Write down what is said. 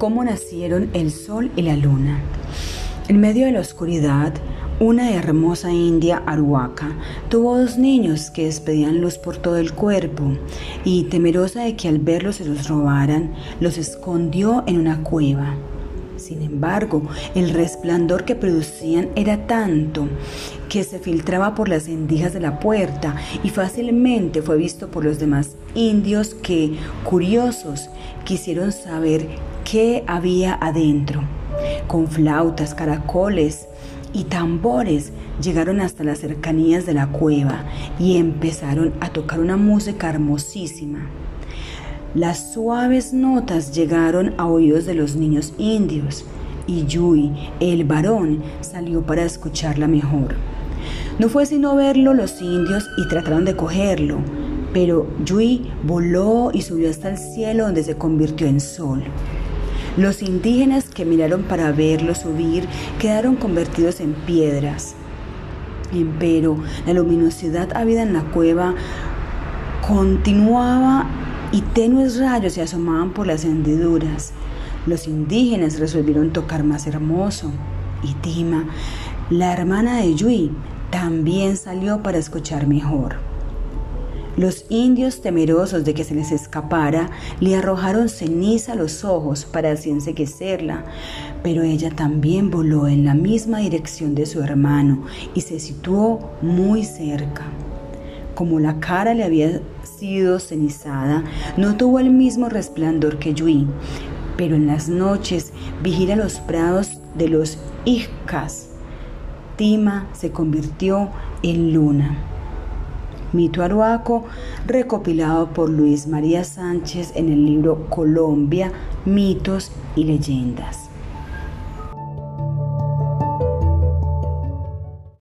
cómo nacieron el sol y la luna. En medio de la oscuridad, una hermosa india aruaca tuvo dos niños que despedían luz por todo el cuerpo y, temerosa de que al verlos se los robaran, los escondió en una cueva. Sin embargo, el resplandor que producían era tanto que se filtraba por las endijas de la puerta y fácilmente fue visto por los demás indios que, curiosos, quisieron saber qué había adentro. Con flautas, caracoles y tambores llegaron hasta las cercanías de la cueva y empezaron a tocar una música hermosísima. Las suaves notas llegaron a oídos de los niños indios y Yui, el varón, salió para escucharla mejor. No fue sino verlo los indios y trataron de cogerlo, pero Yui voló y subió hasta el cielo donde se convirtió en sol. Los indígenas que miraron para verlo subir quedaron convertidos en piedras. Empero la luminosidad habida en la cueva continuaba y tenues rayos se asomaban por las hendiduras. Los indígenas resolvieron tocar más hermoso y Tima, la hermana de Yui, también salió para escuchar mejor. Los indios, temerosos de que se les escapara, le arrojaron ceniza a los ojos para así enseguecerla, pero ella también voló en la misma dirección de su hermano y se situó muy cerca. Como la cara le había sido cenizada, no tuvo el mismo resplandor que Yui, pero en las noches vigila los prados de los Icas. Tima se convirtió en luna. Mito Aruaco, recopilado por Luis María Sánchez en el libro Colombia, mitos y leyendas.